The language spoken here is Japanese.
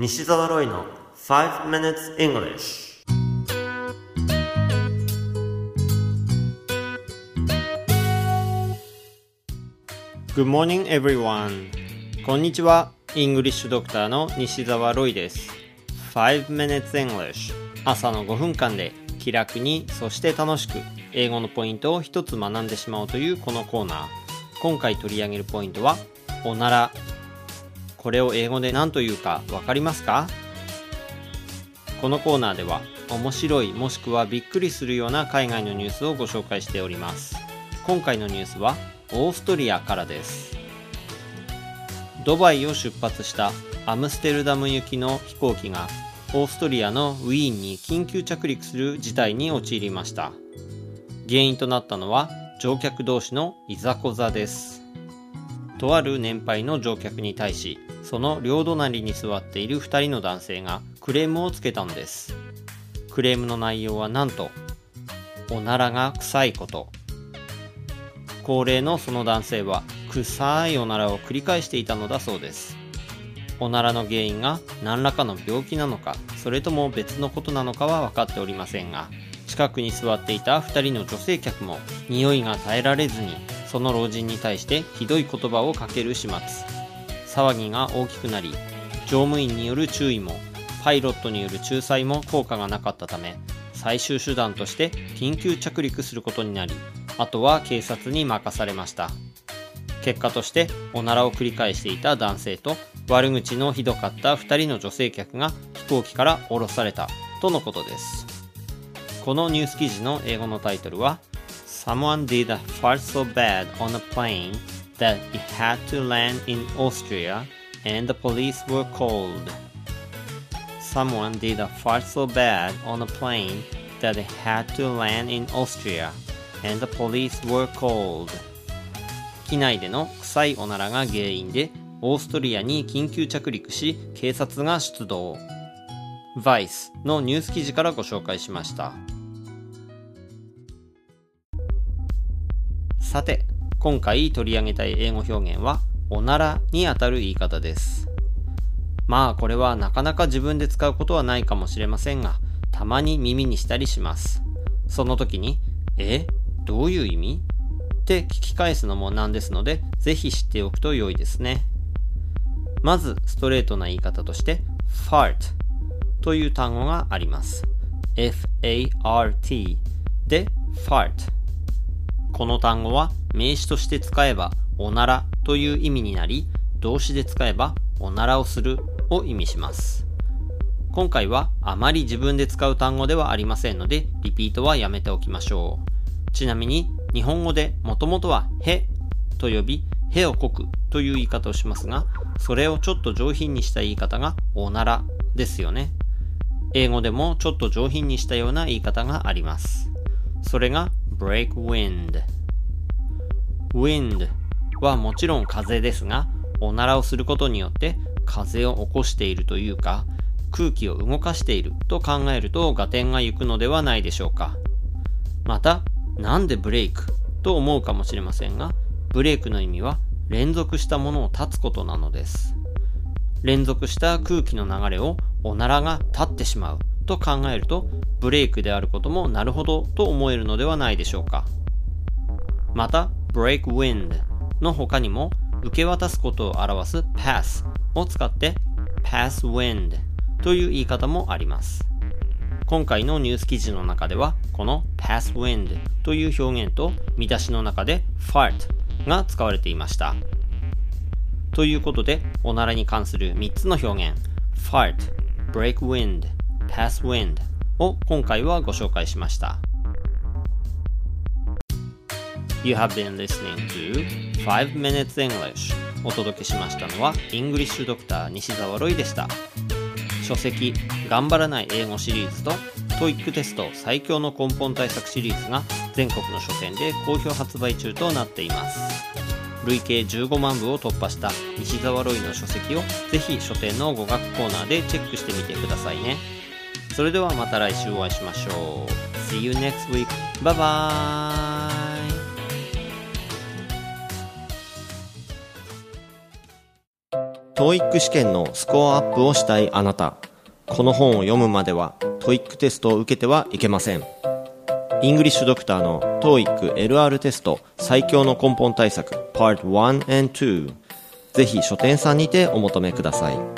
西澤ロイの5 minutes English Good morning everyone. こんにちは。イングリッシュドクターの西澤ロイです。5 minutes English 朝の5分間で気楽にそして楽しく英語のポイントを一つ学んでしまおうというこのコーナー。今回取り上げるポイントはおなら。これを英語で何というかわかりますか？このコーナーでは面白いもしくはびっくりするような海外のニュースをご紹介しております。今回のニュースはオーストリアからです。ドバイを出発したアムステルダム行きの飛行機がオーストリアのウィーンに緊急着陸する事態に陥りました。原因となったのは乗客同士のいざこざです。とある年配の乗客に対しその両隣に座っている2人の男性がクレームをつけたのです。クレームの内容はなんとおならが臭いこと。高齢のその男性は臭いおならを繰り返していたのだそうです。おならの原因が何らかの病気なのかそれとも別のことなのかは分かっておりませんが近くに座っていた2人の女性客も匂いが耐えられずにその老人に対してひどい言葉をかける始末。騒ぎが大きくなり乗務員による注意もパイロットによる仲裁も効果がなかったため最終手段として緊急着陸することになりあとは警察に任されました。結果としておならを繰り返していた男性と悪口のひどかった2人の女性客が飛行機から降ろされたとのことです。このニュース記事の英語のタイトルは Someone did a fart so bad on a plane that it had to land in Austria and the police were called. Someone did a fart so bad on a plane that it had to land in Austria and the police were called. 機内での臭いおならが原因でオーストリアに緊急着陸し警察が出動。Vice のニュース記事からご紹介しました。さて、今回取り上げたい英語表現は、おならにあたる言い方です。まあこれはなかなか自分で使うことはないかもしれませんが、たまに耳にしたりします。その時に、え？どういう意味？って聞き返すのもなんですので、ぜひ知っておくと良いですね。まず、ストレートな言い方として、fart という単語があります。f-a-r-t で fart この単語は名詞として使えばおならという意味になり、動詞で使えばおならをするを意味します。今回はあまり自分で使う単語ではありませんので、リピートはやめておきましょう。ちなみに、日本語でもともとはへと呼び、へをこくという言い方をしますが、それをちょっと上品にした言い方がおならですよね。英語でもちょっと上品にしたような言い方があります。それが break wind. wind はもちろん風ですがおならをすることによって風を起こしているというか空気を動かしていると考えると合点が行くのではないでしょうか。またなんでブレイクと思うかもしれませんがブレイクの意味は連続したものを立つことなのです。連続した空気の流れをおならが立ってしまう。と考えるとブレイクであることもなるほどと思えるのではないでしょうか。また break wind の他にも受け渡すことを表す pass を使って pass wind という言い方もあります。今回のニュース記事の中ではこの pass wind という表現と見出しの中で fart が使われていました。ということでおならに関する3つの表現。fart, break wind Pass Wind を今回はご紹介しました。You have been listening to 5 Minutes English お届けしましたのは English Doctor 西澤ロイでした。書籍頑張らない英語シリーズと TOEIC テスト最強の根本対策シリーズが全国の書店で好評発売中となっています。累計15万部を突破した西澤ロイの書籍をぜひ書店の語学コーナーでチェックしてみてくださいね。それではまた来週お会いしましょう。See you next week. Bye bye! TOEIC 試験のスコアアップをしたいあなたこの本を読むまでは TOEIC テストを受けてはいけませんイングリッシュドクターの TOEIC LR テスト最強の根本対策 Part 1 and 2ぜひ書店さんにてお求めください